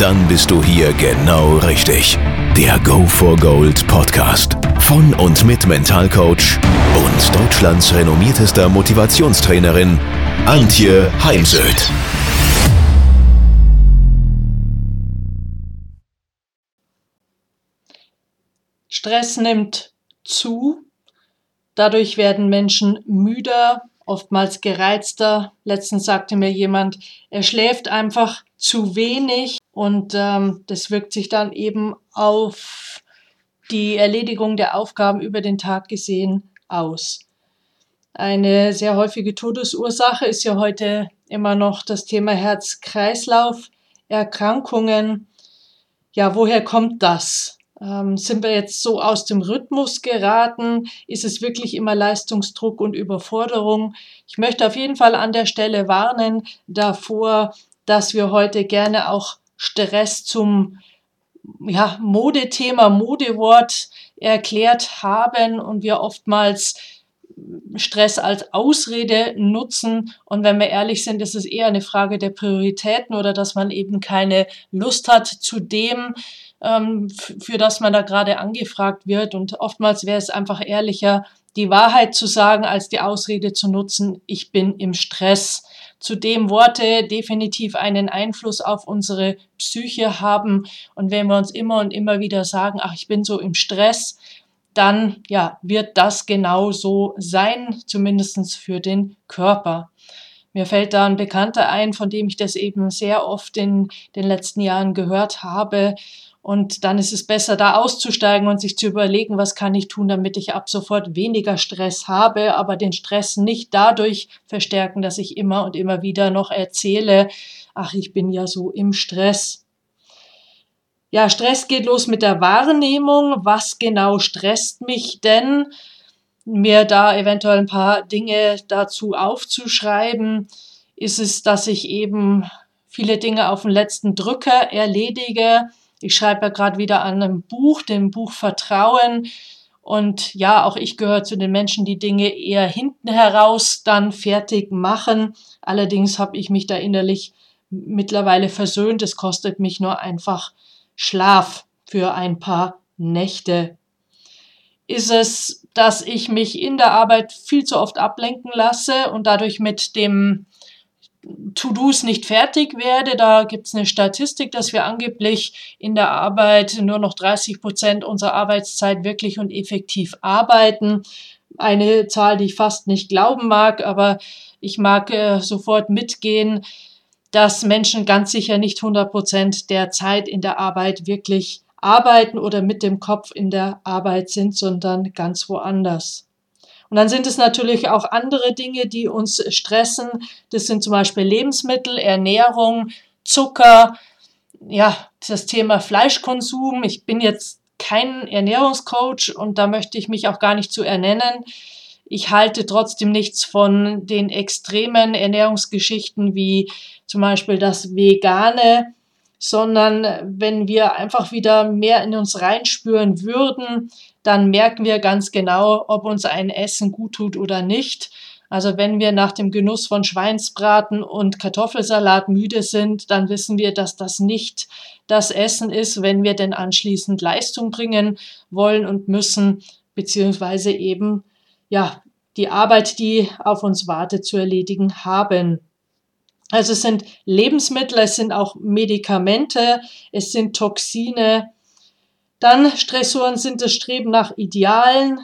Dann bist du hier genau richtig. Der Go for Gold Podcast von und mit Mentalcoach und Deutschlands renommiertester Motivationstrainerin Antje Heimsöth. Stress nimmt zu. Dadurch werden Menschen müder, oftmals gereizter. Letztens sagte mir jemand, er schläft einfach zu wenig und ähm, das wirkt sich dann eben auf die Erledigung der Aufgaben über den Tag gesehen aus. Eine sehr häufige Todesursache ist ja heute immer noch das Thema Herz-Kreislauf-Erkrankungen. Ja, woher kommt das? Ähm, sind wir jetzt so aus dem Rhythmus geraten? Ist es wirklich immer Leistungsdruck und Überforderung? Ich möchte auf jeden Fall an der Stelle warnen davor, dass wir heute gerne auch Stress zum ja, Modethema, Modewort erklärt haben und wir oftmals Stress als Ausrede nutzen. Und wenn wir ehrlich sind, ist es eher eine Frage der Prioritäten oder dass man eben keine Lust hat zu dem, ähm, für das man da gerade angefragt wird. Und oftmals wäre es einfach ehrlicher, die Wahrheit zu sagen, als die Ausrede zu nutzen, ich bin im Stress. Zudem Worte definitiv einen Einfluss auf unsere Psyche haben. Und wenn wir uns immer und immer wieder sagen, ach, ich bin so im Stress, dann ja, wird das genau so sein, zumindest für den Körper. Mir fällt da ein Bekannter ein, von dem ich das eben sehr oft in den letzten Jahren gehört habe. Und dann ist es besser, da auszusteigen und sich zu überlegen, was kann ich tun, damit ich ab sofort weniger Stress habe, aber den Stress nicht dadurch verstärken, dass ich immer und immer wieder noch erzähle, ach, ich bin ja so im Stress. Ja, Stress geht los mit der Wahrnehmung. Was genau stresst mich denn? Mir da eventuell ein paar Dinge dazu aufzuschreiben, ist es, dass ich eben viele Dinge auf den letzten Drücker erledige. Ich schreibe ja gerade wieder an einem Buch, dem Buch Vertrauen. Und ja, auch ich gehöre zu den Menschen, die Dinge eher hinten heraus dann fertig machen. Allerdings habe ich mich da innerlich mittlerweile versöhnt. Es kostet mich nur einfach Schlaf für ein paar Nächte? Ist es, dass ich mich in der Arbeit viel zu oft ablenken lasse und dadurch mit dem To-Dos nicht fertig werde. Da gibt es eine Statistik, dass wir angeblich in der Arbeit nur noch 30 Prozent unserer Arbeitszeit wirklich und effektiv arbeiten. Eine Zahl, die ich fast nicht glauben mag, aber ich mag äh, sofort mitgehen, dass Menschen ganz sicher nicht 100 Prozent der Zeit in der Arbeit wirklich arbeiten oder mit dem Kopf in der Arbeit sind, sondern ganz woanders. Und dann sind es natürlich auch andere Dinge, die uns stressen. Das sind zum Beispiel Lebensmittel, Ernährung, Zucker, ja, das Thema Fleischkonsum. Ich bin jetzt kein Ernährungscoach und da möchte ich mich auch gar nicht zu ernennen. Ich halte trotzdem nichts von den extremen Ernährungsgeschichten wie zum Beispiel das Vegane, sondern wenn wir einfach wieder mehr in uns reinspüren würden, dann merken wir ganz genau, ob uns ein Essen gut tut oder nicht. Also wenn wir nach dem Genuss von Schweinsbraten und Kartoffelsalat müde sind, dann wissen wir, dass das nicht das Essen ist, wenn wir denn anschließend Leistung bringen wollen und müssen, beziehungsweise eben ja die Arbeit, die auf uns wartet, zu erledigen haben. Also es sind Lebensmittel, es sind auch Medikamente, es sind Toxine. Dann Stressoren sind das Streben nach Idealen,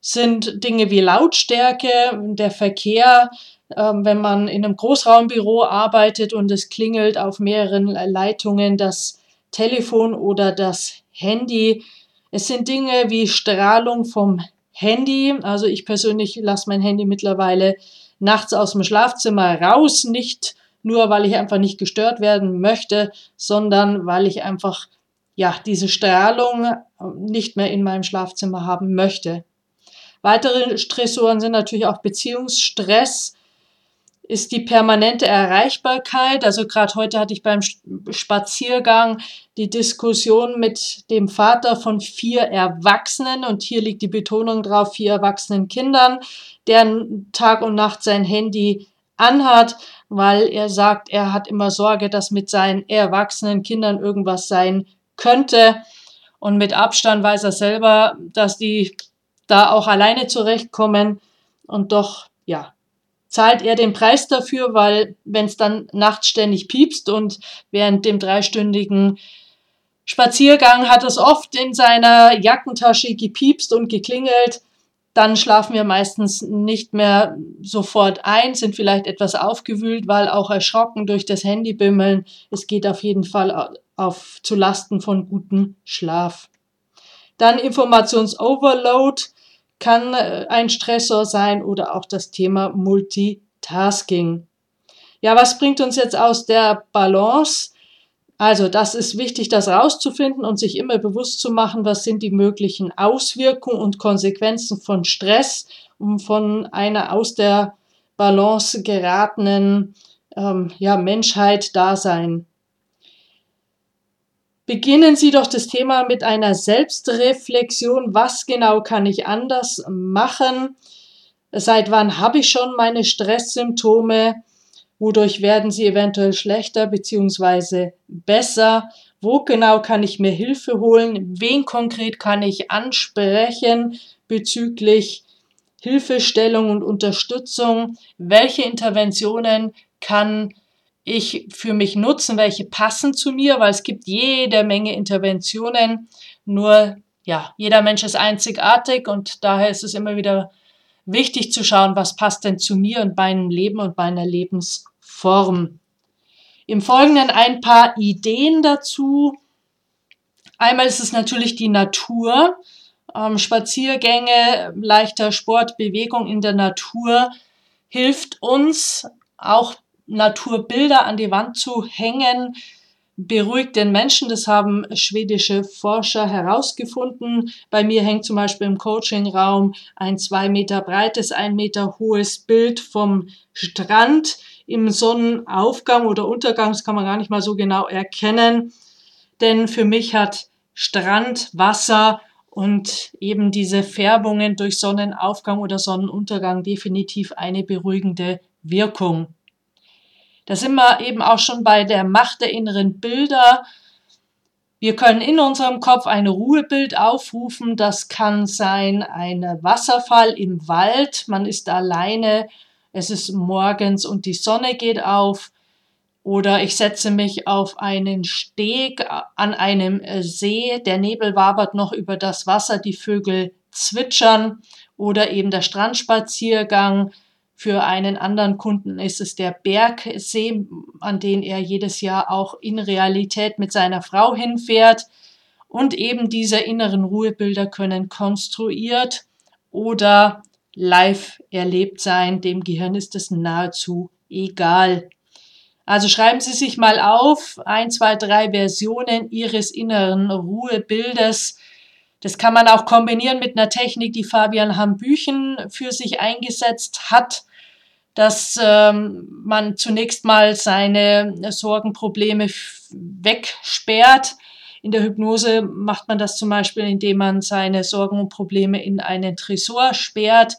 sind Dinge wie Lautstärke, der Verkehr, ähm, wenn man in einem Großraumbüro arbeitet und es klingelt auf mehreren Leitungen das Telefon oder das Handy. Es sind Dinge wie Strahlung vom Handy. Also ich persönlich lasse mein Handy mittlerweile nachts aus dem Schlafzimmer raus, nicht nur weil ich einfach nicht gestört werden möchte, sondern weil ich einfach ja diese Strahlung nicht mehr in meinem Schlafzimmer haben möchte. Weitere Stressoren sind natürlich auch Beziehungsstress, ist die permanente Erreichbarkeit. Also gerade heute hatte ich beim Spaziergang die Diskussion mit dem Vater von vier Erwachsenen und hier liegt die Betonung drauf, vier erwachsenen Kindern, der Tag und Nacht sein Handy anhat, weil er sagt, er hat immer Sorge, dass mit seinen erwachsenen Kindern irgendwas sein könnte. Und mit Abstand weiß er selber, dass die da auch alleine zurechtkommen und doch, ja, zahlt er den Preis dafür, weil wenn es dann nachts ständig piepst und während dem dreistündigen Spaziergang hat es oft in seiner Jackentasche gepiepst und geklingelt, dann schlafen wir meistens nicht mehr sofort ein, sind vielleicht etwas aufgewühlt, weil auch erschrocken durch das Handybimmeln. Es geht auf jeden Fall auf zu Lasten von gutem Schlaf. Dann Informationsoverload kann äh, ein Stressor sein oder auch das Thema Multitasking. Ja, was bringt uns jetzt aus der Balance? Also, das ist wichtig, das rauszufinden und sich immer bewusst zu machen, was sind die möglichen Auswirkungen und Konsequenzen von Stress und von einer aus der Balance geratenen ähm, ja, Menschheit Dasein. Beginnen Sie doch das Thema mit einer Selbstreflexion. Was genau kann ich anders machen? Seit wann habe ich schon meine Stresssymptome? Wodurch werden sie eventuell schlechter bzw. besser? Wo genau kann ich mir Hilfe holen? Wen konkret kann ich ansprechen bezüglich Hilfestellung und Unterstützung? Welche Interventionen kann ich für mich nutzen, welche passen zu mir, weil es gibt jede Menge Interventionen. Nur, ja, jeder Mensch ist einzigartig und daher ist es immer wieder wichtig zu schauen, was passt denn zu mir und meinem Leben und meiner Lebensform. Im Folgenden ein paar Ideen dazu. Einmal ist es natürlich die Natur. Ähm, Spaziergänge, leichter Sport, Bewegung in der Natur hilft uns auch Naturbilder an die Wand zu hängen, beruhigt den Menschen. Das haben schwedische Forscher herausgefunden. Bei mir hängt zum Beispiel im Coachingraum ein zwei Meter breites, ein Meter hohes Bild vom Strand im Sonnenaufgang oder Untergang. Das kann man gar nicht mal so genau erkennen. Denn für mich hat Strand, Wasser und eben diese Färbungen durch Sonnenaufgang oder Sonnenuntergang definitiv eine beruhigende Wirkung. Da sind wir eben auch schon bei der Macht der inneren Bilder. Wir können in unserem Kopf ein Ruhebild aufrufen. Das kann sein ein Wasserfall im Wald. Man ist alleine. Es ist morgens und die Sonne geht auf. Oder ich setze mich auf einen Steg an einem See. Der Nebel wabert noch über das Wasser. Die Vögel zwitschern. Oder eben der Strandspaziergang für einen anderen Kunden ist es der Bergsee, an den er jedes Jahr auch in Realität mit seiner Frau hinfährt. Und eben diese inneren Ruhebilder können konstruiert oder live erlebt sein. Dem Gehirn ist es nahezu egal. Also schreiben Sie sich mal auf, ein, zwei, drei Versionen Ihres inneren Ruhebildes. Das kann man auch kombinieren mit einer Technik, die Fabian Hambüchen für sich eingesetzt hat dass ähm, man zunächst mal seine Sorgenprobleme wegsperrt. In der Hypnose macht man das zum Beispiel, indem man seine Sorgen und Probleme in einen Tresor sperrt.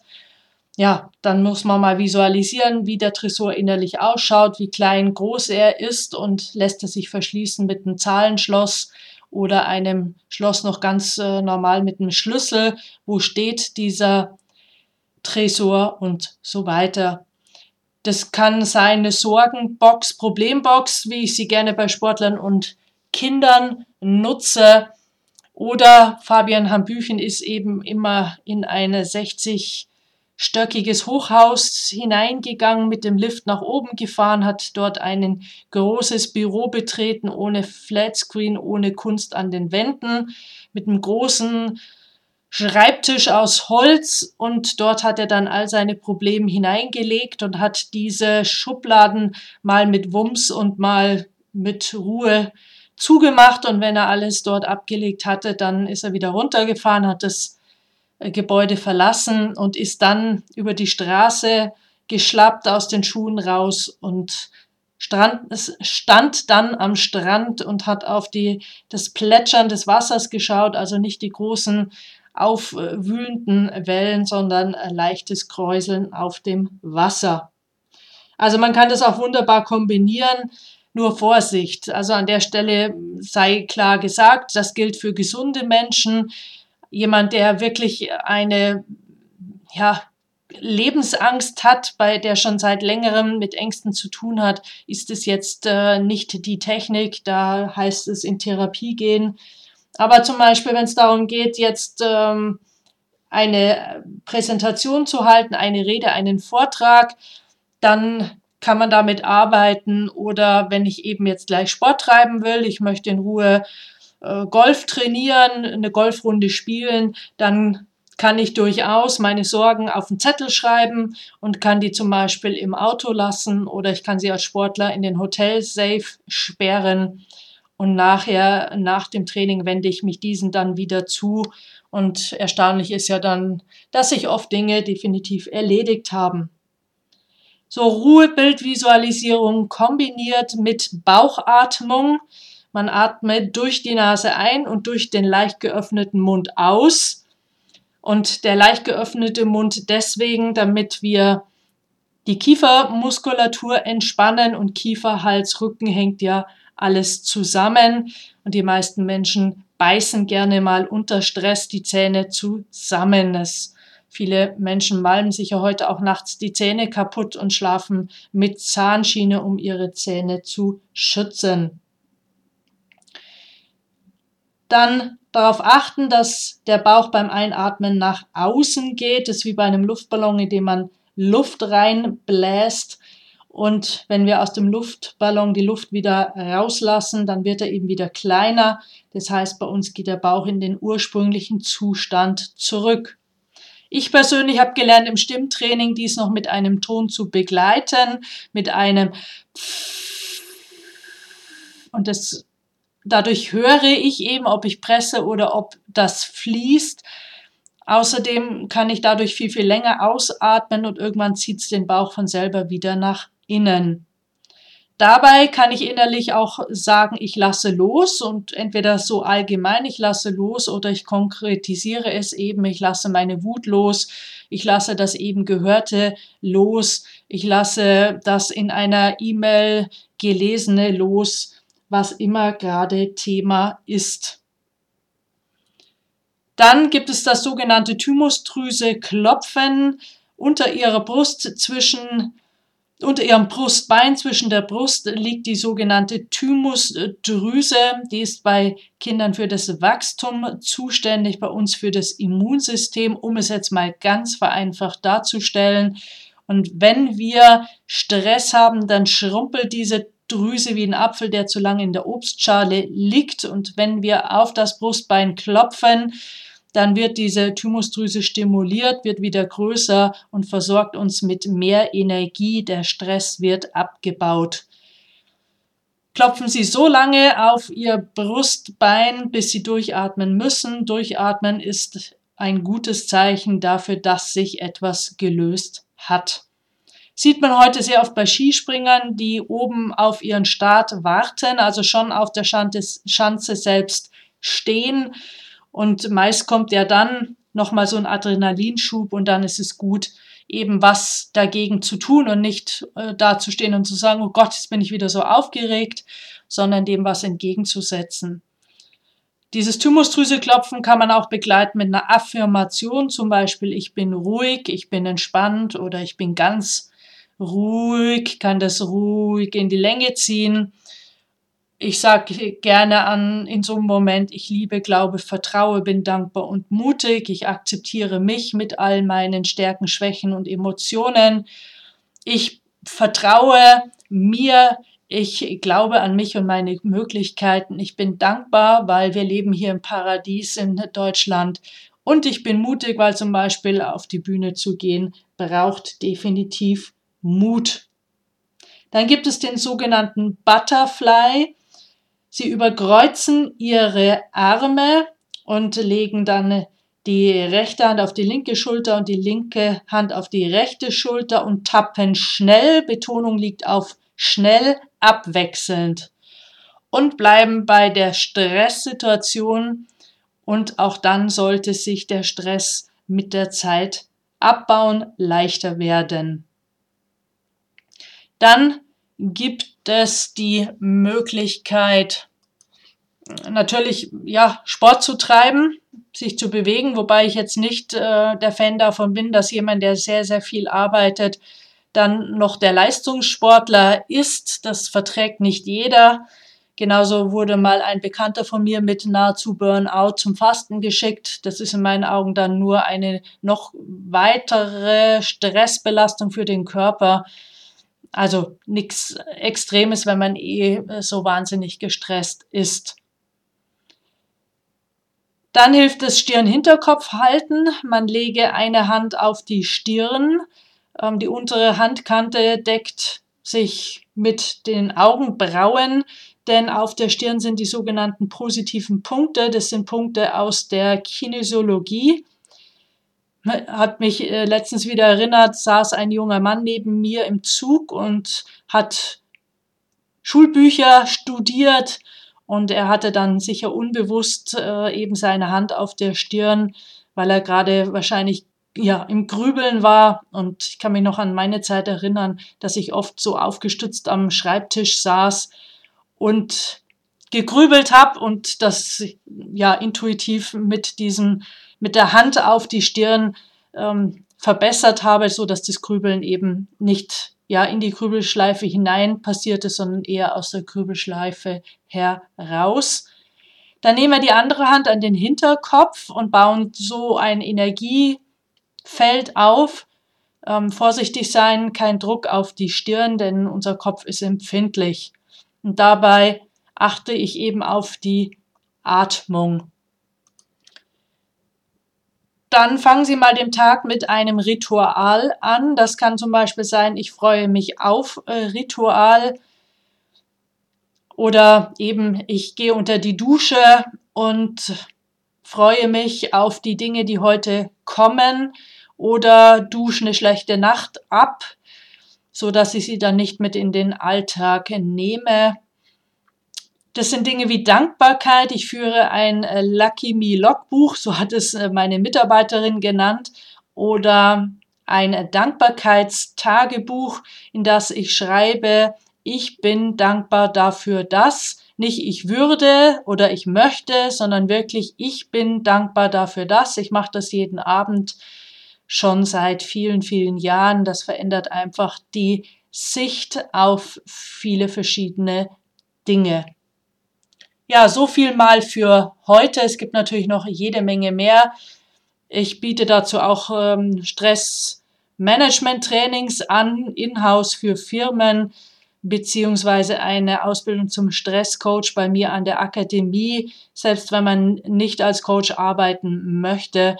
Ja, dann muss man mal visualisieren, wie der Tresor innerlich ausschaut, wie klein, groß er ist und lässt er sich verschließen mit einem Zahlenschloss oder einem Schloss noch ganz äh, normal mit einem Schlüssel. Wo steht dieser Tresor und so weiter. Das kann sein eine Sorgenbox, Problembox, wie ich sie gerne bei Sportlern und Kindern nutze. Oder Fabian Hambüchen ist eben immer in ein 60-stöckiges Hochhaus hineingegangen, mit dem Lift nach oben gefahren, hat dort ein großes Büro betreten, ohne Flatscreen, ohne Kunst an den Wänden, mit einem großen Schreibtisch aus Holz und dort hat er dann all seine Probleme hineingelegt und hat diese Schubladen mal mit Wumms und mal mit Ruhe zugemacht. Und wenn er alles dort abgelegt hatte, dann ist er wieder runtergefahren, hat es äh, Gebäude verlassen und ist dann über die Straße geschlappt aus den Schuhen raus und Strand, stand dann am Strand und hat auf die, das Plätschern des Wassers geschaut, also nicht die großen aufwühlenden Wellen, sondern leichtes Kräuseln auf dem Wasser. Also man kann das auch wunderbar kombinieren. Nur Vorsicht. Also an der Stelle sei klar gesagt, das gilt für gesunde Menschen. Jemand, der wirklich eine ja, Lebensangst hat, bei der schon seit längerem mit Ängsten zu tun hat, ist es jetzt äh, nicht die Technik. Da heißt es in Therapie gehen. Aber zum Beispiel, wenn es darum geht, jetzt ähm, eine Präsentation zu halten, eine Rede, einen Vortrag, dann kann man damit arbeiten. Oder wenn ich eben jetzt gleich Sport treiben will, ich möchte in Ruhe äh, Golf trainieren, eine Golfrunde spielen, dann kann ich durchaus meine Sorgen auf einen Zettel schreiben und kann die zum Beispiel im Auto lassen oder ich kann sie als Sportler in den Hotel-Safe sperren und nachher, nach dem Training, wende ich mich diesen dann wieder zu. Und erstaunlich ist ja dann, dass sich oft Dinge definitiv erledigt haben. So Ruhebildvisualisierung kombiniert mit Bauchatmung. Man atmet durch die Nase ein und durch den leicht geöffneten Mund aus. Und der leicht geöffnete Mund deswegen, damit wir die Kiefermuskulatur entspannen und Kiefer, Hals, Rücken hängt ja alles zusammen. Und die meisten Menschen beißen gerne mal unter Stress die Zähne zusammen. Es, viele Menschen malmen sich ja heute auch nachts die Zähne kaputt und schlafen mit Zahnschiene, um ihre Zähne zu schützen. Dann darauf achten, dass der Bauch beim Einatmen nach außen geht. Das ist wie bei einem Luftballon, in dem man Luft reinbläst. Und wenn wir aus dem Luftballon die Luft wieder rauslassen, dann wird er eben wieder kleiner. Das heißt, bei uns geht der Bauch in den ursprünglichen Zustand zurück. Ich persönlich habe gelernt im Stimmtraining dies noch mit einem Ton zu begleiten, mit einem und das dadurch höre ich eben, ob ich presse oder ob das fließt. Außerdem kann ich dadurch viel, viel länger ausatmen und irgendwann zieht es den Bauch von selber wieder nach innen. Dabei kann ich innerlich auch sagen, ich lasse los und entweder so allgemein, ich lasse los oder ich konkretisiere es eben, ich lasse meine Wut los, ich lasse das eben Gehörte los, ich lasse das in einer E-Mail gelesene los, was immer gerade Thema ist. Dann gibt es das sogenannte Thymusdrüse Klopfen unter ihrer Brust zwischen unter ihrem Brustbein zwischen der Brust liegt die sogenannte Thymusdrüse. Die ist bei Kindern für das Wachstum zuständig, bei uns für das Immunsystem, um es jetzt mal ganz vereinfacht darzustellen. Und wenn wir Stress haben, dann schrumpelt diese Drüse wie ein Apfel, der zu lange in der Obstschale liegt. Und wenn wir auf das Brustbein klopfen, dann wird diese Thymusdrüse stimuliert, wird wieder größer und versorgt uns mit mehr Energie. Der Stress wird abgebaut. Klopfen Sie so lange auf Ihr Brustbein, bis Sie durchatmen müssen. Durchatmen ist ein gutes Zeichen dafür, dass sich etwas gelöst hat. Sieht man heute sehr oft bei Skispringern, die oben auf ihren Start warten, also schon auf der Schanze selbst stehen und meist kommt ja dann nochmal so ein Adrenalinschub und dann ist es gut, eben was dagegen zu tun und nicht äh, dazustehen und zu sagen, oh Gott, jetzt bin ich wieder so aufgeregt, sondern dem was entgegenzusetzen. Dieses Thymusdrüseklopfen kann man auch begleiten mit einer Affirmation, zum Beispiel ich bin ruhig, ich bin entspannt oder ich bin ganz ruhig, kann das ruhig in die Länge ziehen ich sage gerne an in so einem Moment, ich liebe, glaube, vertraue, bin dankbar und mutig. Ich akzeptiere mich mit all meinen Stärken, Schwächen und Emotionen. Ich vertraue mir. Ich glaube an mich und meine Möglichkeiten. Ich bin dankbar, weil wir leben hier im Paradies in Deutschland. Und ich bin mutig, weil zum Beispiel auf die Bühne zu gehen braucht definitiv Mut. Dann gibt es den sogenannten Butterfly. Sie überkreuzen ihre Arme und legen dann die rechte Hand auf die linke Schulter und die linke Hand auf die rechte Schulter und tappen schnell. Betonung liegt auf schnell abwechselnd. Und bleiben bei der Stresssituation und auch dann sollte sich der Stress mit der Zeit abbauen, leichter werden. Dann gibt es die Möglichkeit, natürlich ja Sport zu treiben, sich zu bewegen, wobei ich jetzt nicht äh, der Fan davon bin, dass jemand, der sehr sehr viel arbeitet, dann noch der Leistungssportler ist. Das verträgt nicht jeder. Genauso wurde mal ein Bekannter von mir mit nahezu Burnout zum Fasten geschickt. Das ist in meinen Augen dann nur eine noch weitere Stressbelastung für den Körper. Also nichts Extremes, wenn man eh so wahnsinnig gestresst ist. Dann hilft es Stirn-Hinterkopf halten. Man lege eine Hand auf die Stirn. Ähm, die untere Handkante deckt sich mit den Augenbrauen denn auf der Stirn sind die sogenannten positiven Punkte. Das sind Punkte aus der Kinesiologie. Hat mich äh, letztens wieder erinnert, saß ein junger Mann neben mir im Zug und hat Schulbücher studiert und er hatte dann sicher unbewusst äh, eben seine Hand auf der Stirn, weil er gerade wahrscheinlich ja, im Grübeln war. Und ich kann mich noch an meine Zeit erinnern, dass ich oft so aufgestützt am Schreibtisch saß und gegrübelt habe und das ja intuitiv mit diesem mit der Hand auf die Stirn ähm, verbessert habe, so dass das Grübeln eben nicht ja in die Grübelschleife hinein passierte, sondern eher aus der Grübelschleife heraus. Dann nehmen wir die andere Hand an den Hinterkopf und bauen so ein Energiefeld auf. Ähm, vorsichtig sein, kein Druck auf die Stirn, denn unser Kopf ist empfindlich. Und dabei achte ich eben auf die Atmung. Dann fangen Sie mal den Tag mit einem Ritual an. Das kann zum Beispiel sein, ich freue mich auf äh, Ritual oder eben ich gehe unter die Dusche und freue mich auf die Dinge, die heute kommen oder dusche eine schlechte Nacht ab so dass ich sie dann nicht mit in den Alltag nehme. Das sind Dinge wie Dankbarkeit. Ich führe ein äh, Lucky Me Logbuch, so hat es äh, meine Mitarbeiterin genannt, oder ein Dankbarkeitstagebuch, in das ich schreibe, ich bin dankbar dafür, dass nicht ich würde oder ich möchte, sondern wirklich ich bin dankbar dafür, dass. Ich mache das jeden Abend schon seit vielen, vielen Jahren. Das verändert einfach die Sicht auf viele verschiedene Dinge. Ja, so viel mal für heute. Es gibt natürlich noch jede Menge mehr. Ich biete dazu auch ähm, Stressmanagement-Trainings an, in-house für Firmen, beziehungsweise eine Ausbildung zum Stresscoach bei mir an der Akademie. Selbst wenn man nicht als Coach arbeiten möchte,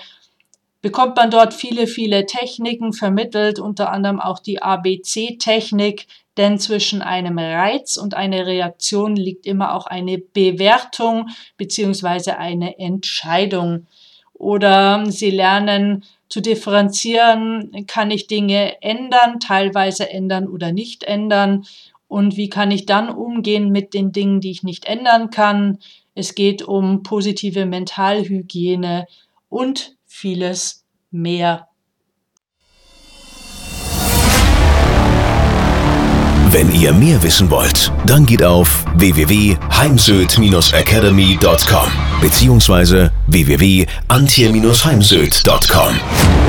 bekommt man dort viele, viele Techniken vermittelt, unter anderem auch die ABC-Technik, denn zwischen einem Reiz und einer Reaktion liegt immer auch eine Bewertung beziehungsweise eine Entscheidung. Oder Sie lernen zu differenzieren, kann ich Dinge ändern, teilweise ändern oder nicht ändern und wie kann ich dann umgehen mit den Dingen, die ich nicht ändern kann. Es geht um positive Mentalhygiene und vieles mehr. Wenn ihr mehr wissen wollt, dann geht auf www.heimsöd-academy.com bzw. www.antje-heimsöd.com.